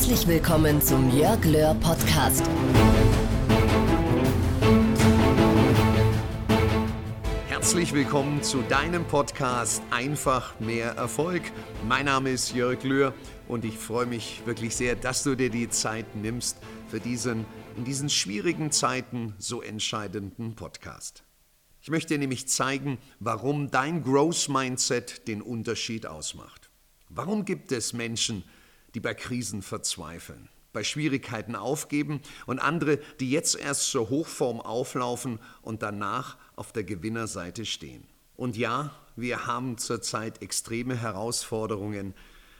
Herzlich willkommen zum Jörg Löhr Podcast. Herzlich willkommen zu deinem Podcast Einfach mehr Erfolg. Mein Name ist Jörg Löhr und ich freue mich wirklich sehr, dass du dir die Zeit nimmst für diesen in diesen schwierigen Zeiten so entscheidenden Podcast. Ich möchte dir nämlich zeigen, warum dein Growth Mindset den Unterschied ausmacht. Warum gibt es Menschen, bei Krisen verzweifeln, bei Schwierigkeiten aufgeben und andere, die jetzt erst zur Hochform auflaufen und danach auf der Gewinnerseite stehen. Und ja, wir haben zurzeit extreme Herausforderungen.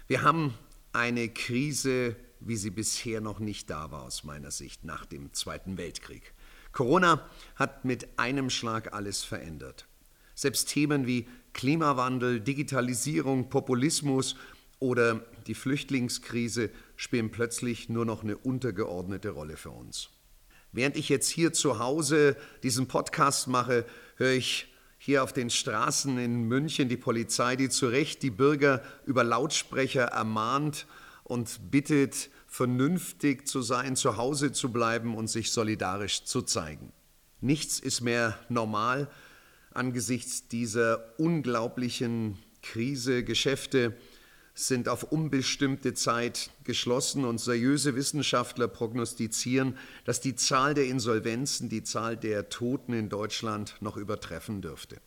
Wir haben eine Krise, wie sie bisher noch nicht da war aus meiner Sicht nach dem Zweiten Weltkrieg. Corona hat mit einem Schlag alles verändert. Selbst Themen wie Klimawandel, Digitalisierung, Populismus oder die Flüchtlingskrise spielen plötzlich nur noch eine untergeordnete Rolle für uns. Während ich jetzt hier zu Hause diesen Podcast mache, höre ich hier auf den Straßen in München die Polizei, die zu Recht die Bürger über Lautsprecher ermahnt und bittet, vernünftig zu sein, zu Hause zu bleiben und sich solidarisch zu zeigen. Nichts ist mehr normal angesichts dieser unglaublichen Krise. Geschäfte sind auf unbestimmte Zeit geschlossen und seriöse Wissenschaftler prognostizieren, dass die Zahl der Insolvenzen die Zahl der Toten in Deutschland noch übertreffen dürfte.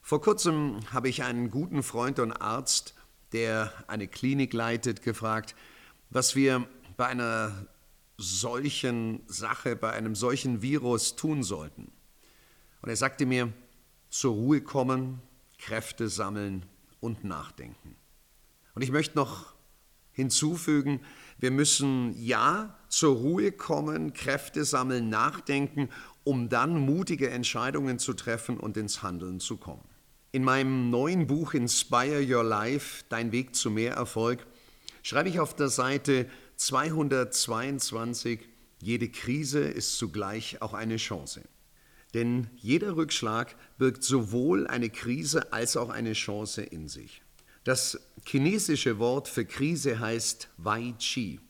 Vor kurzem habe ich einen guten Freund und Arzt, der eine Klinik leitet, gefragt, was wir bei einer solchen Sache, bei einem solchen Virus tun sollten. Und er sagte mir, zur Ruhe kommen, Kräfte sammeln und nachdenken. Und ich möchte noch hinzufügen, wir müssen ja zur Ruhe kommen, Kräfte sammeln, nachdenken, um dann mutige Entscheidungen zu treffen und ins Handeln zu kommen. In meinem neuen Buch Inspire Your Life, Dein Weg zu mehr Erfolg, schreibe ich auf der Seite 222, jede Krise ist zugleich auch eine Chance. Denn jeder Rückschlag birgt sowohl eine Krise als auch eine Chance in sich. Das chinesische Wort für Krise heißt Wei Chi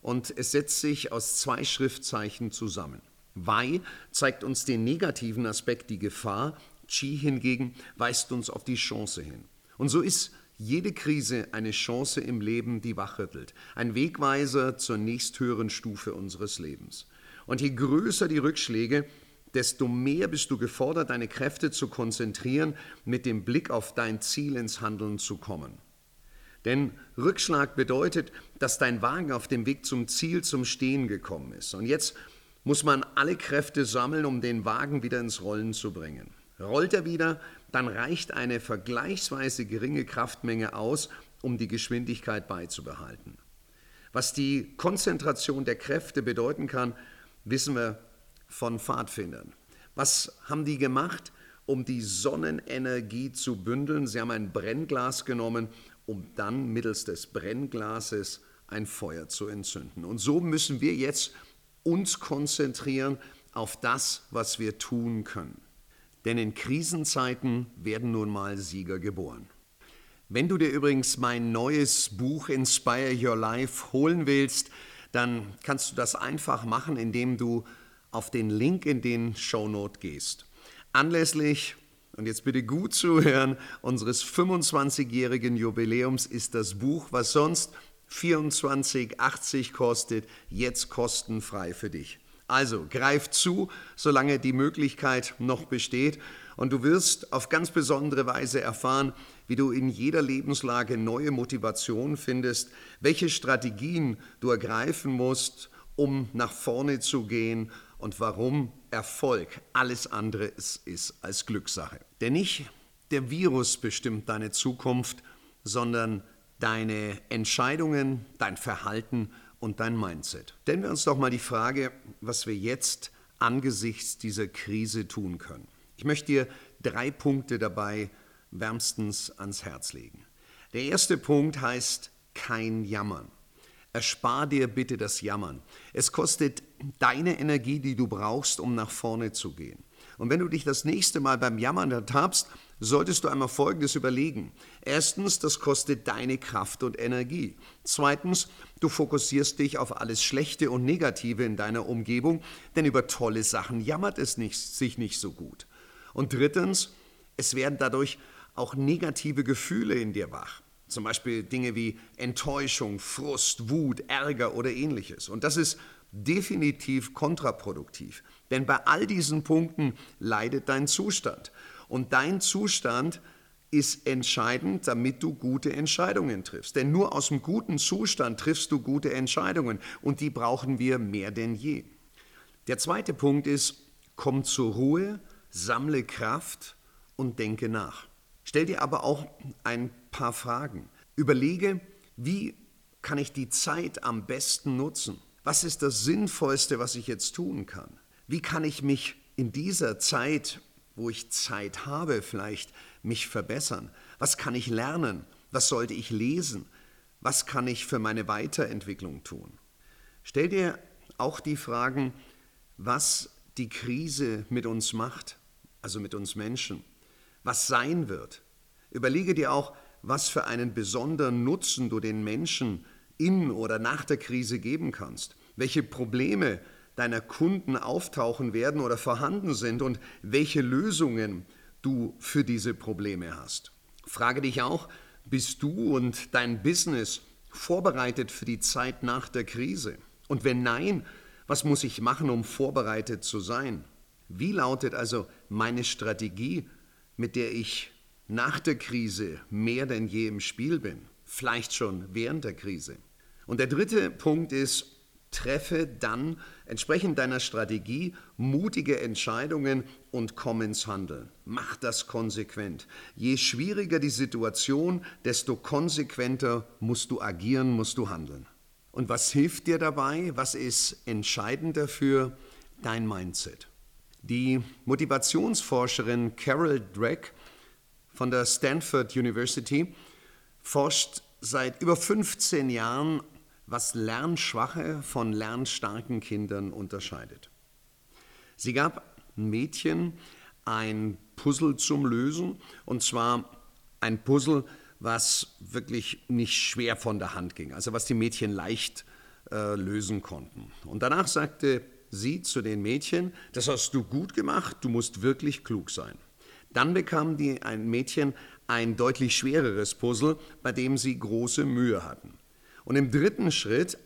und es setzt sich aus zwei Schriftzeichen zusammen. Wei zeigt uns den negativen Aspekt, die Gefahr, Qi hingegen weist uns auf die Chance hin. Und so ist jede Krise eine Chance im Leben, die wachrüttelt, ein Wegweiser zur nächsthöheren Stufe unseres Lebens. Und je größer die Rückschläge, desto mehr bist du gefordert, deine Kräfte zu konzentrieren, mit dem Blick auf dein Ziel ins Handeln zu kommen. Denn Rückschlag bedeutet, dass dein Wagen auf dem Weg zum Ziel zum Stehen gekommen ist. Und jetzt muss man alle Kräfte sammeln, um den Wagen wieder ins Rollen zu bringen. Rollt er wieder, dann reicht eine vergleichsweise geringe Kraftmenge aus, um die Geschwindigkeit beizubehalten. Was die Konzentration der Kräfte bedeuten kann, wissen wir von Pfadfindern. Was haben die gemacht, um die Sonnenenergie zu bündeln? Sie haben ein Brennglas genommen, um dann mittels des Brennglases ein Feuer zu entzünden. Und so müssen wir jetzt uns konzentrieren auf das, was wir tun können. Denn in Krisenzeiten werden nun mal Sieger geboren. Wenn du dir übrigens mein neues Buch Inspire Your Life holen willst, dann kannst du das einfach machen, indem du auf den Link in den Shownote gehst. Anlässlich, und jetzt bitte gut zuhören, unseres 25-jährigen Jubiläums ist das Buch, was sonst 24,80 kostet, jetzt kostenfrei für dich. Also greif zu, solange die Möglichkeit noch besteht und du wirst auf ganz besondere Weise erfahren, wie du in jeder Lebenslage neue Motivation findest, welche Strategien du ergreifen musst, um nach vorne zu gehen und warum Erfolg alles andere ist, ist als Glückssache. Denn nicht der Virus bestimmt deine Zukunft, sondern deine Entscheidungen, dein Verhalten und dein Mindset. Stellen wir uns doch mal die Frage, was wir jetzt angesichts dieser Krise tun können. Ich möchte dir drei Punkte dabei wärmstens ans Herz legen. Der erste Punkt heißt kein Jammern. Erspar dir bitte das Jammern. Es kostet deine Energie, die du brauchst, um nach vorne zu gehen. Und wenn du dich das nächste Mal beim Jammern ertappst, solltest du einmal Folgendes überlegen. Erstens, das kostet deine Kraft und Energie. Zweitens, du fokussierst dich auf alles Schlechte und Negative in deiner Umgebung, denn über tolle Sachen jammert es nicht, sich nicht so gut. Und drittens, es werden dadurch auch negative Gefühle in dir wach. Zum Beispiel Dinge wie Enttäuschung, Frust, Wut, Ärger oder ähnliches. Und das ist definitiv kontraproduktiv. Denn bei all diesen Punkten leidet dein Zustand. Und dein Zustand ist entscheidend, damit du gute Entscheidungen triffst. Denn nur aus dem guten Zustand triffst du gute Entscheidungen. Und die brauchen wir mehr denn je. Der zweite Punkt ist, komm zur Ruhe, sammle Kraft und denke nach. Stell dir aber auch ein paar Fragen. Überlege, wie kann ich die Zeit am besten nutzen? Was ist das Sinnvollste, was ich jetzt tun kann? Wie kann ich mich in dieser Zeit, wo ich Zeit habe, vielleicht mich verbessern? Was kann ich lernen? Was sollte ich lesen? Was kann ich für meine Weiterentwicklung tun? Stell dir auch die Fragen, was die Krise mit uns macht, also mit uns Menschen was sein wird. Überlege dir auch, was für einen besonderen Nutzen du den Menschen in oder nach der Krise geben kannst, welche Probleme deiner Kunden auftauchen werden oder vorhanden sind und welche Lösungen du für diese Probleme hast. Frage dich auch, bist du und dein Business vorbereitet für die Zeit nach der Krise? Und wenn nein, was muss ich machen, um vorbereitet zu sein? Wie lautet also meine Strategie mit der ich nach der Krise mehr denn je im Spiel bin, vielleicht schon während der Krise. Und der dritte Punkt ist, treffe dann entsprechend deiner Strategie mutige Entscheidungen und komm ins Handeln. Mach das konsequent. Je schwieriger die Situation, desto konsequenter musst du agieren, musst du handeln. Und was hilft dir dabei? Was ist entscheidend dafür? Dein Mindset. Die Motivationsforscherin Carol Drake von der Stanford University forscht seit über 15 Jahren, was lernschwache von lernstarken Kindern unterscheidet. Sie gab Mädchen ein Puzzle zum Lösen, und zwar ein Puzzle, was wirklich nicht schwer von der Hand ging, also was die Mädchen leicht äh, lösen konnten. Und danach sagte sie zu den Mädchen, das hast du gut gemacht, du musst wirklich klug sein. Dann bekam die ein Mädchen ein deutlich schwereres Puzzle, bei dem sie große Mühe hatten. Und im dritten Schritt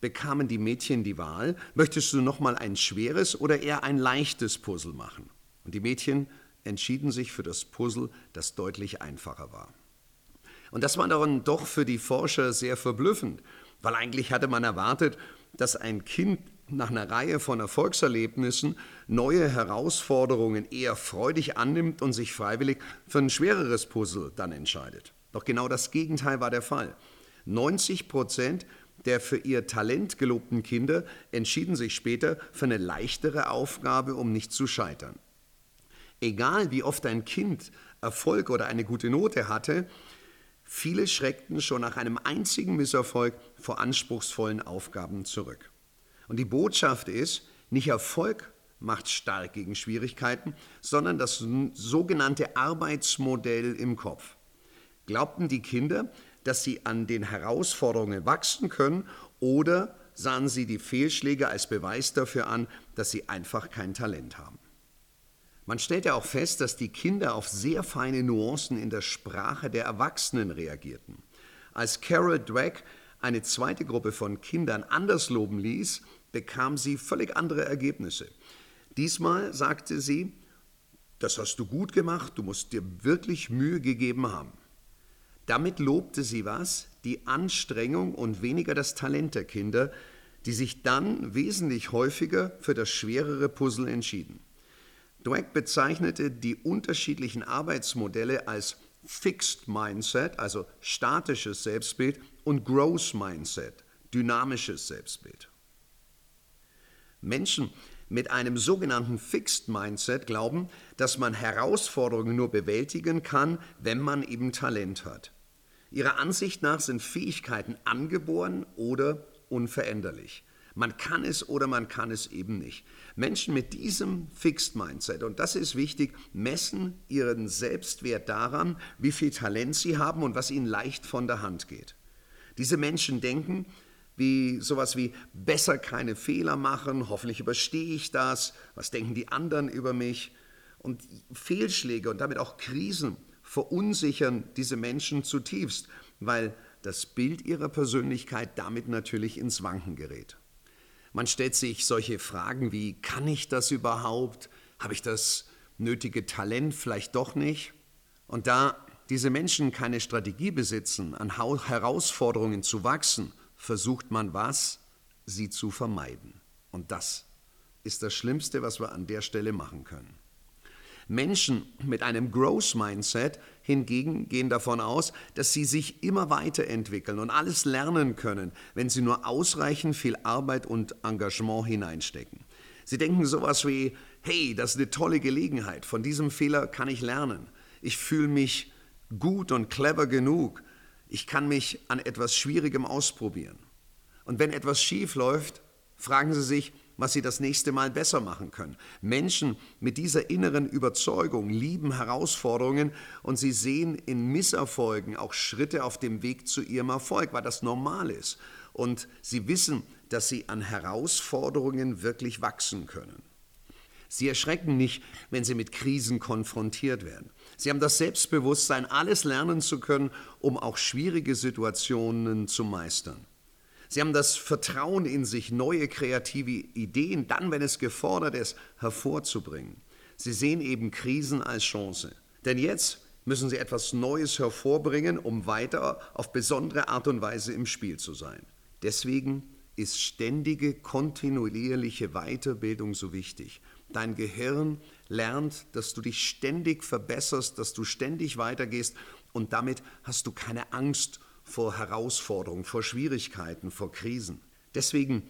bekamen die Mädchen die Wahl, möchtest du nochmal ein schweres oder eher ein leichtes Puzzle machen? Und die Mädchen entschieden sich für das Puzzle, das deutlich einfacher war. Und das war dann doch für die Forscher sehr verblüffend, weil eigentlich hatte man erwartet, dass ein Kind nach einer Reihe von Erfolgserlebnissen neue Herausforderungen eher freudig annimmt und sich freiwillig für ein schwereres Puzzle dann entscheidet. Doch genau das Gegenteil war der Fall. 90 Prozent der für ihr Talent gelobten Kinder entschieden sich später für eine leichtere Aufgabe, um nicht zu scheitern. Egal wie oft ein Kind Erfolg oder eine gute Note hatte, viele schreckten schon nach einem einzigen Misserfolg vor anspruchsvollen Aufgaben zurück. Und die Botschaft ist, nicht Erfolg macht stark gegen Schwierigkeiten, sondern das sogenannte Arbeitsmodell im Kopf. Glaubten die Kinder, dass sie an den Herausforderungen wachsen können oder sahen sie die Fehlschläge als Beweis dafür an, dass sie einfach kein Talent haben. Man stellt ja auch fest, dass die Kinder auf sehr feine Nuancen in der Sprache der Erwachsenen reagierten. Als Carol Dweck eine zweite Gruppe von Kindern anders loben ließ, bekam sie völlig andere Ergebnisse. Diesmal sagte sie, das hast du gut gemacht, du musst dir wirklich Mühe gegeben haben. Damit lobte sie was? Die Anstrengung und weniger das Talent der Kinder, die sich dann wesentlich häufiger für das schwerere Puzzle entschieden. Dweck bezeichnete die unterschiedlichen Arbeitsmodelle als Fixed Mindset, also statisches Selbstbild, und Growth Mindset, dynamisches Selbstbild. Menschen mit einem sogenannten Fixed Mindset glauben, dass man Herausforderungen nur bewältigen kann, wenn man eben Talent hat. Ihrer Ansicht nach sind Fähigkeiten angeboren oder unveränderlich. Man kann es oder man kann es eben nicht. Menschen mit diesem Fixed Mindset, und das ist wichtig, messen ihren Selbstwert daran, wie viel Talent sie haben und was ihnen leicht von der Hand geht. Diese Menschen denken, wie sowas wie besser keine Fehler machen, hoffentlich überstehe ich das, was denken die anderen über mich? Und Fehlschläge und damit auch Krisen verunsichern diese Menschen zutiefst, weil das Bild ihrer Persönlichkeit damit natürlich ins Wanken gerät. Man stellt sich solche Fragen wie, kann ich das überhaupt? Habe ich das nötige Talent vielleicht doch nicht? Und da diese Menschen keine Strategie besitzen, an Herausforderungen zu wachsen, versucht man was? Sie zu vermeiden. Und das ist das Schlimmste, was wir an der Stelle machen können. Menschen mit einem Growth Mindset hingegen gehen davon aus, dass sie sich immer weiterentwickeln und alles lernen können, wenn sie nur ausreichend viel Arbeit und Engagement hineinstecken. Sie denken sowas wie, hey, das ist eine tolle Gelegenheit, von diesem Fehler kann ich lernen. Ich fühle mich gut und clever genug. Ich kann mich an etwas Schwierigem ausprobieren. Und wenn etwas schief läuft, fragen Sie sich, was sie das nächste Mal besser machen können. Menschen mit dieser inneren Überzeugung lieben Herausforderungen und sie sehen in Misserfolgen auch Schritte auf dem Weg zu ihrem Erfolg, weil das normal ist. Und sie wissen, dass sie an Herausforderungen wirklich wachsen können. Sie erschrecken nicht, wenn sie mit Krisen konfrontiert werden. Sie haben das Selbstbewusstsein, alles lernen zu können, um auch schwierige Situationen zu meistern. Sie haben das Vertrauen in sich, neue kreative Ideen, dann, wenn es gefordert ist, hervorzubringen. Sie sehen eben Krisen als Chance. Denn jetzt müssen sie etwas Neues hervorbringen, um weiter auf besondere Art und Weise im Spiel zu sein. Deswegen ist ständige, kontinuierliche Weiterbildung so wichtig. Dein Gehirn lernt, dass du dich ständig verbesserst, dass du ständig weitergehst und damit hast du keine Angst vor Herausforderungen, vor Schwierigkeiten, vor Krisen. Deswegen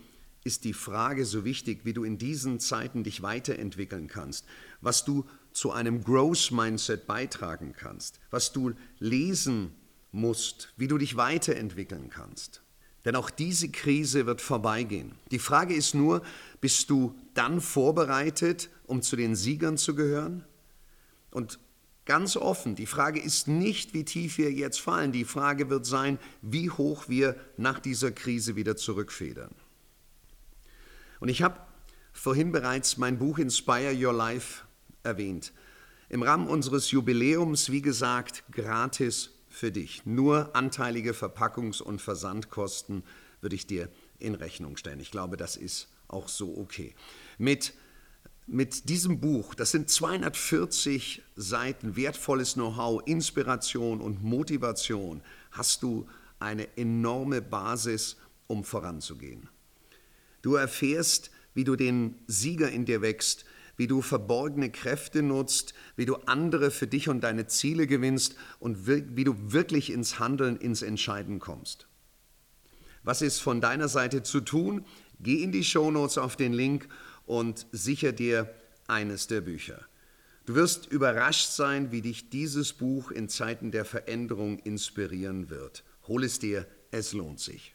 ist die Frage so wichtig, wie du in diesen Zeiten dich weiterentwickeln kannst, was du zu einem Growth Mindset beitragen kannst, was du lesen musst, wie du dich weiterentwickeln kannst. Denn auch diese Krise wird vorbeigehen. Die Frage ist nur, bist du dann vorbereitet, um zu den Siegern zu gehören? Und Ganz offen, die Frage ist nicht, wie tief wir jetzt fallen, die Frage wird sein, wie hoch wir nach dieser Krise wieder zurückfedern. Und ich habe vorhin bereits mein Buch Inspire Your Life erwähnt. Im Rahmen unseres Jubiläums, wie gesagt, gratis für dich. Nur anteilige Verpackungs- und Versandkosten würde ich dir in Rechnung stellen. Ich glaube, das ist auch so okay. Mit mit diesem Buch, das sind 240 Seiten wertvolles Know-how, Inspiration und Motivation, hast du eine enorme Basis, um voranzugehen. Du erfährst, wie du den Sieger in dir wächst, wie du verborgene Kräfte nutzt, wie du andere für dich und deine Ziele gewinnst und wie du wirklich ins Handeln, ins Entscheiden kommst. Was ist von deiner Seite zu tun? Geh in die Shownotes auf den Link und sicher dir eines der Bücher. Du wirst überrascht sein, wie dich dieses Buch in Zeiten der Veränderung inspirieren wird. Hol es dir, es lohnt sich.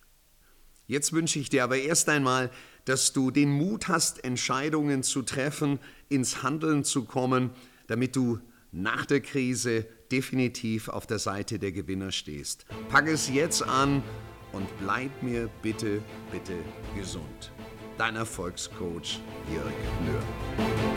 Jetzt wünsche ich dir aber erst einmal, dass du den Mut hast, Entscheidungen zu treffen, ins Handeln zu kommen, damit du nach der Krise definitiv auf der Seite der Gewinner stehst. Pack es jetzt an und bleib mir bitte, bitte gesund dein Erfolgscoach Jörg Löhr.